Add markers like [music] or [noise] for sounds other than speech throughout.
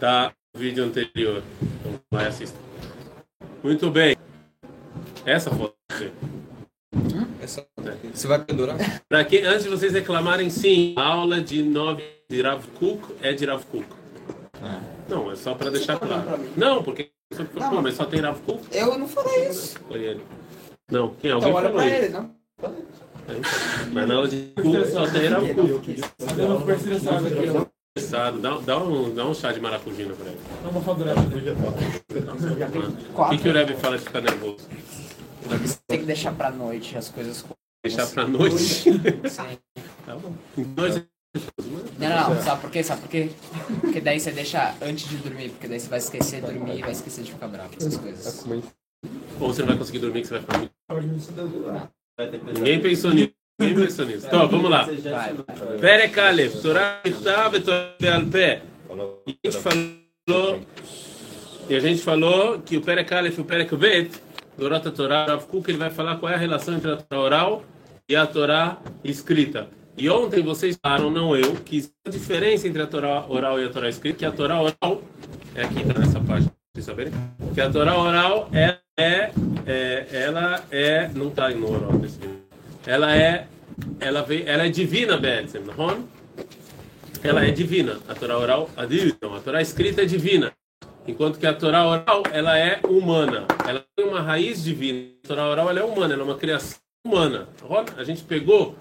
Tá no vídeo anterior. Então vai assistir. Muito bem. Essa foto. Essa... Você vai pendurar? Para que antes de vocês reclamarem, sim, a aula de 9 de Rav Kuk é de Rav Kuk. Ah. Não, é só para deixar claro. Não, porque Pô, mas só tem Rav Kuk? Eu não falei isso. Foi ele. Não, quem alguém Então olha falou pra isso. ele, não? É, então. Mas na aula de Kuk só tem Rav Kuk. Eu não ó. Interessado. Dá, dá, um, dá um chá de maracujina para ele. Não vou falar O que, que o Rebbe fala de ficar nervoso? Tem que deixar pra noite as coisas. Deixar pra noite? Sim. Tá bom. Não, não, não, sabe por quê? Sabe por quê? Porque daí você deixa antes de dormir, porque daí você vai esquecer de dormir e vai esquecer de ficar bravo, essas coisas. Ou você não vai conseguir dormir que você vai ficar muito. Ninguém pensou nisso. Ninguém. Então, vamos lá. Perek Aleph, Torah Michtav e Torah Be'al Pé. E a gente falou, a gente falou que o Perek Aleph e o Perek Bet, do Rota Torah, ele vai falar qual é a relação entre a Torá oral e a Torá escrita. E ontem vocês falaram, não eu, que existe uma diferença entre a Torá oral e a Torá escrita, que a Torá oral, é aqui, tá nessa página, vocês saberem, que a Torá oral é, é, é ela é, não tá no oral livro. ela é, ela, vem, ela é divina, Betzem, não ela é divina. A Torá oral, a não, a Torá escrita é divina. Enquanto que a Torá oral, ela é humana. Ela tem uma raiz divina. A Torá oral, ela é humana, ela é uma criação humana. A gente pegou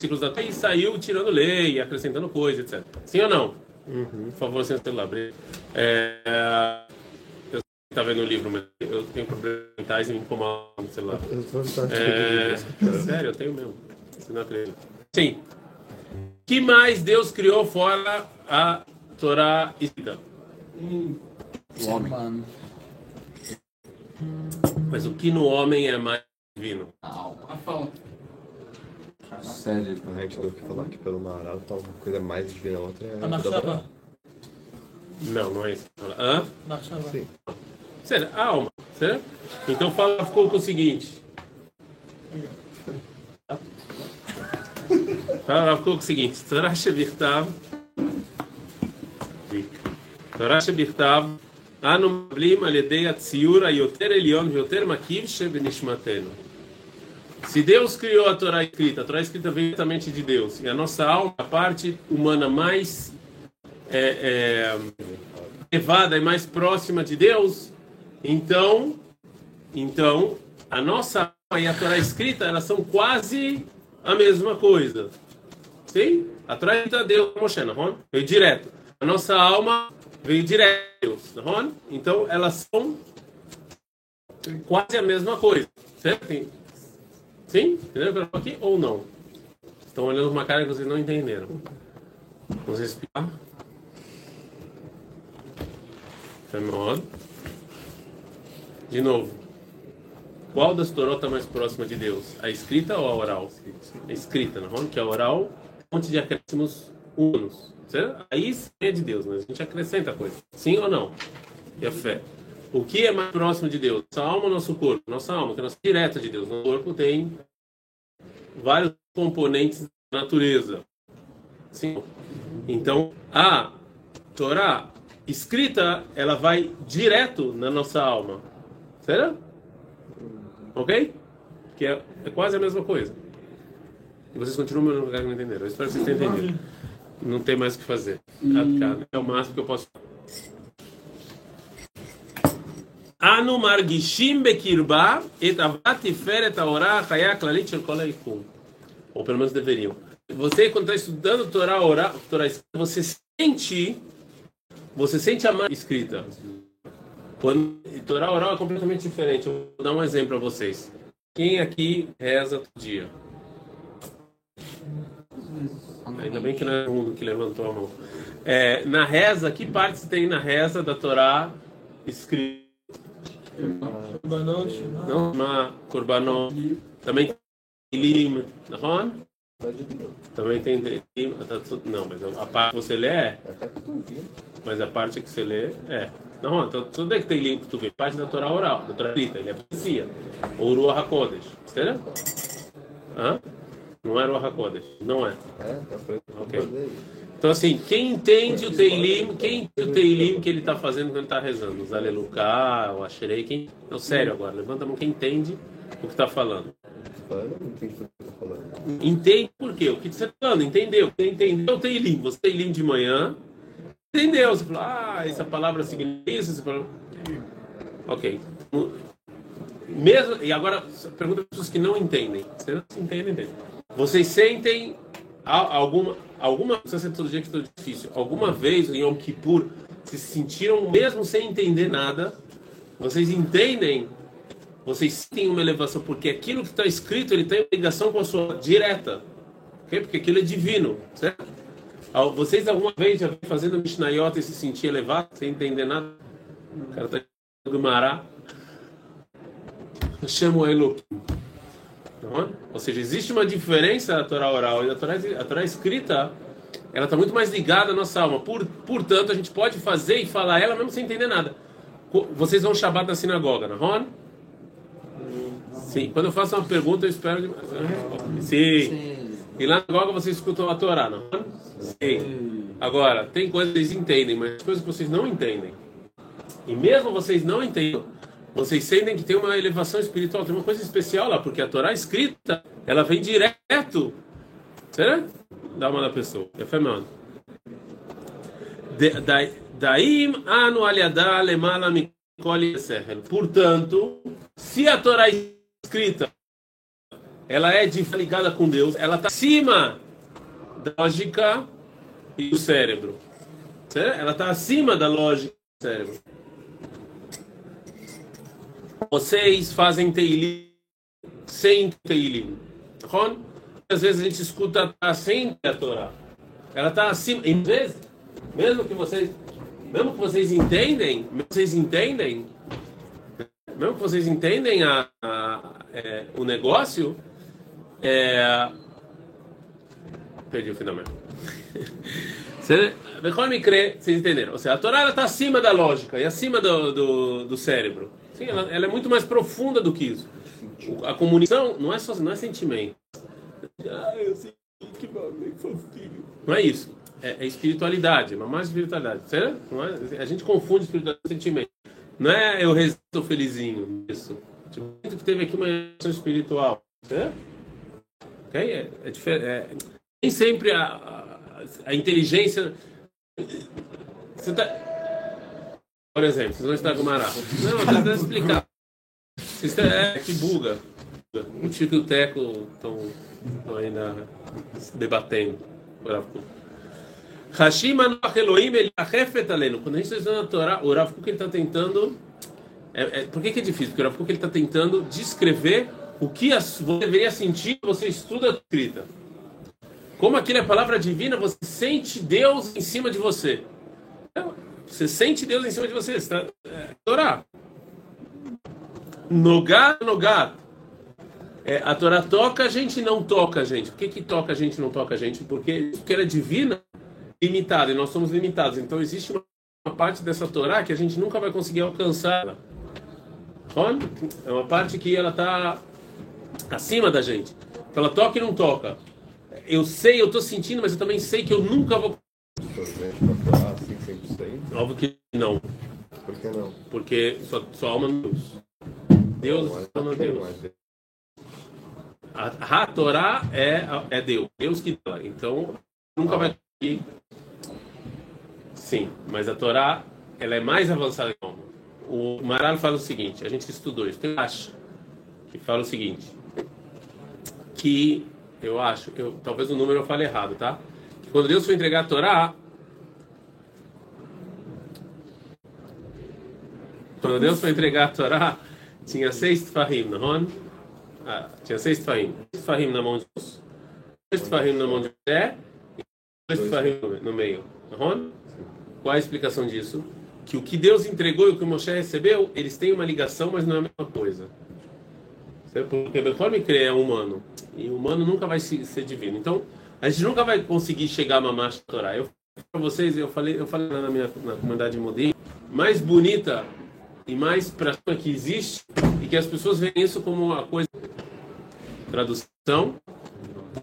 ciclos da Torá e saiu tirando lei, acrescentando coisa, etc. Sim ou não? Por favor, sem celular. É, tá vendo o livro, mas eu tenho problemas mentais e me incomodam no celular. É, sério, eu tenho mesmo. Você não acredita. Sim. que mais Deus criou fora a Torá escrita? Ser humano. Mas o que no homem é mais divino? Sério, a gente tem que falar que pelo Maral tá uma coisa mais divina, a outra é. A Machava. Não, não é isso. Hã? Machava. Sério, alma. Certo? Então fala ficou com o seguinte. Fala ficou com o seguinte. Torah Shebirtav. Torah Shebirtav. אנו מקבלים על ידי הציור היותר עליון ויותר מקיף שבנשמתנו. Se Deus criou a Torá escrita, a Torá escrita vem diretamente de Deus, e a nossa alma, a parte humana mais é, é, elevada e mais próxima de Deus, então, então a nossa e a Torá escrita, elas são quase a mesma coisa. Sim? A Torá escrita é Deus, Moshe, não? Veio direto. A nossa alma veio direto não? Então elas são quase a mesma coisa, certo? Sim? Entenderam aqui ou não? Estão olhando uma cara que vocês não entenderam. Vamos explicar? Fenômeno. De novo. Qual das Toró está mais próxima de Deus? A escrita ou a oral? A escrita, não? Que a oral é um monte de acréscimos humanos. Certo? Aí sim é de Deus, mas a gente acrescenta coisa. Sim ou não? E a fé. O que é mais próximo de Deus? Nossa alma ou nosso corpo? Nossa alma, que é nossa direta de Deus. Nosso corpo tem vários componentes da natureza. Sim. Então, a Torá escrita, ela vai direto na nossa alma. Certo? Ok? Que é, é quase a mesma coisa. E vocês continuam no lugar que não entenderam. Eu espero que vocês tenham entendido. Não tem mais o que fazer. É o máximo que eu posso Anu margishim bekirba et avat tiferet haorah chaya klalit shel kol. Ou pelo menos deveriam. Você, quando está estudando Torá Torá você sente, você sente a mais escrita. Quando, Torá oral é completamente diferente. Eu vou dar um exemplo para vocês. Quem aqui reza todo dia? Ainda bem que não é o mundo que levantou a mão. É, na reza, que partes tem na reza da Torá escrita? Não, Korbanot. Também tem Ilim, não? Também tem tá tudo- Não, mas a parte que você lê é. Mas a parte que você lê é. Não, então tudo é que tem Ilim que tu vê. Da Torá oral, da Torá escrita. Ele é poesia. Ou Ruach HaKodesh. Entendeu? Hã? Não é Ruach HaKodesh. Não é. É, tá foi. Ok. Então, assim, quem entende o Teilim, quem entende o Teilim que ele está fazendo quando ele está rezando? Os Aleluká, o Asherei, quem... Não, sério agora, levanta a mão quem entende o que está falando. Entende por quê? O que você está falando? Entendeu? Entendeu o Teilim. Você Teilim de manhã, entendeu? Você falou, ah, essa palavra significa isso, essa. Ok. Mesmo, e agora, pergunta para pessoas que não entendem. Vocês não entendem. Vocês sentem alguma, alguma, não sei todo dia que estou difícil, alguma vez em Yom Kippur, se sentiram, mesmo sem entender nada, vocês entendem, vocês têm uma elevação, porque aquilo que está escrito, ele tem ligação com a sua direta, ok? porque aquilo é divino, certo? Vocês alguma vez já vêm fazendo Mishnayot e se sentir elevado, sem entender nada? O cara está do Mará. Chama Elohim. É? Ou seja, existe uma diferença da Torá oral e da Torá, a Torá escrita, ela está muito mais ligada à nossa alma. Por, portanto, a gente pode fazer e falar ela mesmo sem entender nada. Vocês vão Shabbat na sinagoga, não é? Sim. Quando eu faço uma pergunta, eu espero... de- Sim. E lá na sinagoga vocês escutam a Torá, não é? Sim. Agora, tem coisas que vocês entendem, mas coisas que vocês não entendem. E mesmo vocês não entendam, vocês sentem que tem uma elevação espiritual, tem uma coisa especial lá, porque a Torá escrita, ela vem direto, certo? Da alma da pessoa. É fenômeno. Daim anu aliadá lemala mikol yesechel. Portanto, se a Torá escrita, ela é ligada com Deus, ela está acima da lógica e do cérebro. Certo? Ela está acima da lógica do cérebro. Vocês fazem Teilim sem Teilim. Às vezes a gente escuta a sem a Torá. Ela está acima. E às vezes, mesmo que vocês, mesmo que vocês entendem, vocês entendem, mesmo que vocês entendem a, a- é, o negócio, é, perdi o final mesmo. [laughs] Você- Bechol Mikre, vocês entenderam? Ou seja, a Torá está acima da lógica e acima do, do, do cérebro. Sim, ela, ela é muito mais profunda do que isso. A comunicação não é só não é sentimento. Ah, eu sei que bagulho fofinho. Não é isso. É, é espiritualidade, é mais espiritualidade. Certo? Não é, a gente confunde espiritualidade com sentimento. Não é eu estou felizinho. Isso. Tipo, teve aqui uma relação espiritual. Certo? Ok? É, é. É, nem sempre a, a, a inteligência. Você tá... Por exemplo, vocês vão estar com Mará. Não, eu tentando explicar. Tão- É que buga. O Tico e o Teco estão ainda se debatendo. Hashim Elohim ele arrefet aleno. Quando a gente está estudando a Torá, o Rav Kuk está tentando. É, é, por que, que é difícil? Porque o Rav Kuk está tentando descrever o que você deveria sentir você estuda a escrita. Como aquilo é palavra divina, você sente Deus em cima de você. Então, Você sente Deus em cima de você. Está, é, Torá. Nogar, nogar. É, a Torá toca a gente não toca a gente. Por que, que toca a gente não toca a gente? Porque, porque ela é divina, limitada, e nós somos limitados. Então existe uma, parte dessa Torá que a gente nunca vai conseguir alcançar. É uma parte que ela está acima da gente. Ela toca e não toca. Eu sei, eu estou sentindo, mas eu também sei que eu nunca vou. Presente pra falar 100%? Óbvio que não. Por que não? Porque sua, sua alma não é Deus. Deus Não é- é alma não Deus. A, a Torá é, é Deus, Deus que dá. Então, nunca vai conseguir. Sim, mas a Torá ela é mais avançada que a alma. O Maral fala o seguinte: a gente estudou isso. Tem Rashi que fala o seguinte: que eu acho, eu, talvez o número eu fale errado, tá? Que quando Deus foi entregar a Torá, quando Deus foi entregar a Torá, tinha seis tefahim, não é? Ah, tinha seis tefahim. Dois tefahim na mão de Deus, dois tefahim na mão de José e dois tefahim no- meio. Não é? Qual a explicação disso? Que o que Deus entregou e o que Moshe recebeu, eles têm uma ligação, mas não é a mesma coisa. Porque Bechor me crê é humano. E o humano nunca vai se- ser divino. Então, a gente nunca vai conseguir chegar a mamar Torá. Eu para vocês, eu falei, eu falei na minha na comunidade Modim, mais bonita e mais pra cima que existe e que as pessoas veem isso como uma coisa tradução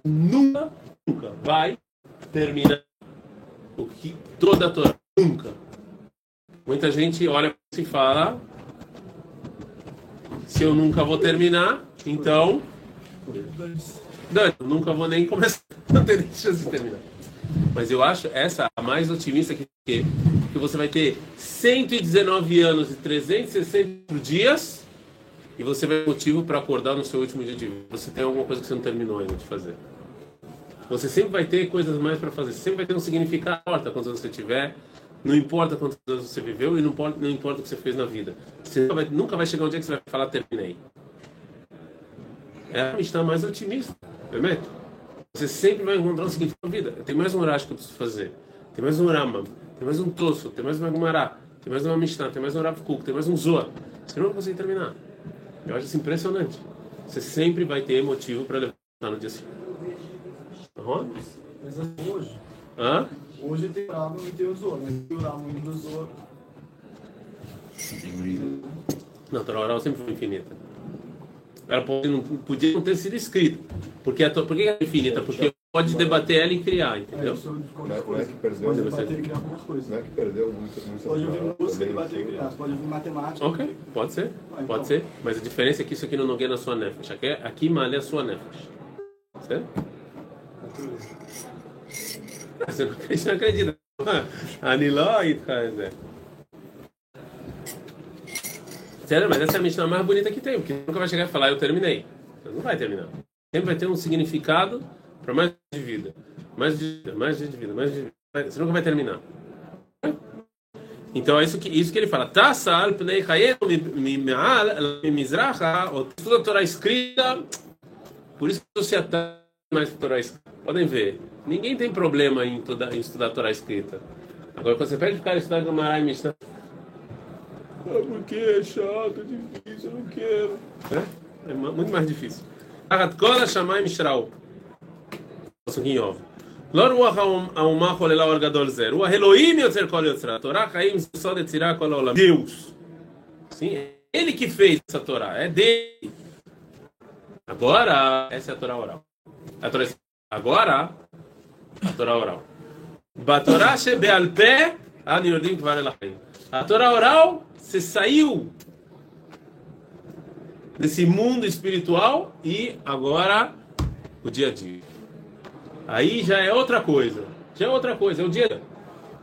nunca nunca vai terminar o que toda a Torá. Nunca. Muita gente olha e fala: se eu nunca vou terminar, então. Nunca vou nem começar. [laughs] Não tem chance de terminar. Mas eu acho essa a mais otimista que, que, você vai ter 119 anos e 360 dias e você vai ter motivo para acordar no seu último dia de vida. Você tem alguma coisa que você não terminou ainda de fazer. Você sempre vai ter coisas mais para fazer. Sempre vai ter um significado. Não importa quantos anos você tiver, não importa quantos anos você viveu e não importa, não importa o que você fez na vida. Você nunca vai, nunca vai chegar um dia que você vai falar terminei. É a Mishnah mais otimista. Prometo. Você sempre vai encontrar um significado na vida. Tem mais um Urash que eu preciso fazer. Tem mais um Rama. Tem mais um Tosso. Tem mais uma Gumará. Tem mais uma Mishnah. Tem mais um Rav Kuk. Tem mais um Zohar. Você não vai conseguir terminar. Eu acho isso impressionante. Você sempre vai ter motivo para levantar no dia seguinte. Uhum. Mas assim, hoje. Hã? Hoje tem o Ramo e tem o Zor, mas tem o Ramo e o Zor. Não, a Torá sempre foi infinita. Ela pode, não, podia não ter sido escrita. Porque a, por que ela é infinita? Porque pode debater ela e criar, É, entendeu? eu Não é- não é que perdeu, Pode debater e criar algumas coisas. Não é que perdeu Pode ouvir música, debater e criar. Pode ouvir matemática. Ok, pode ser, pode ser. Mas a diferença é que isso aqui não nogueia na sua nefesh. Aqui, aqui malha a sua nefesh. Certo? Ah, Você não acredita. Aniló e Zé. Sério, mas essa é a Mishnah mais bonita que tem, porque nunca vai chegar e falar, eu terminei. Você não vai terminar. Sempre vai ter um significado para mais de vida. Mais de vida, mais de vida, mais de vida. Você nunca vai terminar. Então é isso que, isso que ele fala. Tassal pnei chayenu mi- mi'al mi- mizracha, o texto da Torá escrita. Por isso que você atrai mais Torá escrita. Podem ver. Ninguém tem problema em, estudar- em estudar a Torá escrita. Agora, quando você pede o cara estudar Gamara e Mishnah Ah, porque é chato, é difícil, eu não quero. É, é ma- muito mais difícil. תחת כל השמיים ישראו. פסוק איוב. לא רוח האומ- האומה חוללה אור גדול זה, רוח אלוהים יוצר כל יוצרה. התורה חיים זה סוד יצירה כל העולם. Deus. Sim, é ele que fez essa Torá, é dele. Agora, essa é a Torá oral. A Torá, agora, a Torá oral. בתורה שבעל פה, אנו יודעים כבר אל החיים. A Torá oral, você saiu desse mundo espiritual e agora o dia a dia. Aí já é outra coisa. Já é outra coisa, é o dia.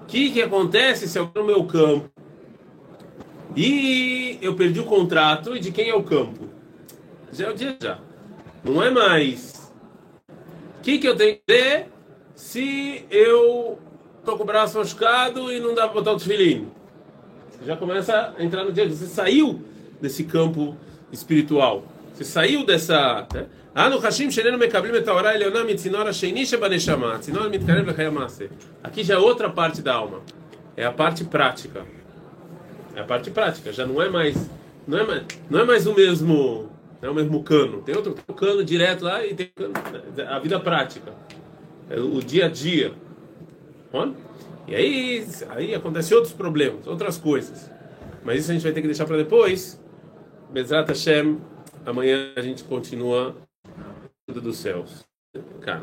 O que, que acontece se eu no meu campo e eu perdi o contrato e de quem é o campo? Já é o dia já. Não é mais. O que, que eu tenho que fazer se eu estou com o braço machucado e não dá para botar o tefilim? Você já começa a entrar no dia. Você saiu desse campo espiritual. Você saiu dessa. Né? Ah, anu Hashim Shenenu Mekablim Etaorá Eleonam Itzinora Sheinish Baneshama. Tzinora Mitkarev Lechayamase. Aqui já é outra parte da alma. É a parte prática. É a parte prática. Já não é mais. Não é mais, não é mais o mesmo. Não é o mesmo cano. Tem outro cano direto lá e tem cano, a vida prática. É o dia a dia. Olha. E aí, aí acontecem outros problemas, outras coisas. Mas isso a gente vai ter que deixar para depois. Bezrat Hashem, amanhã a gente continua dos céus. Cara.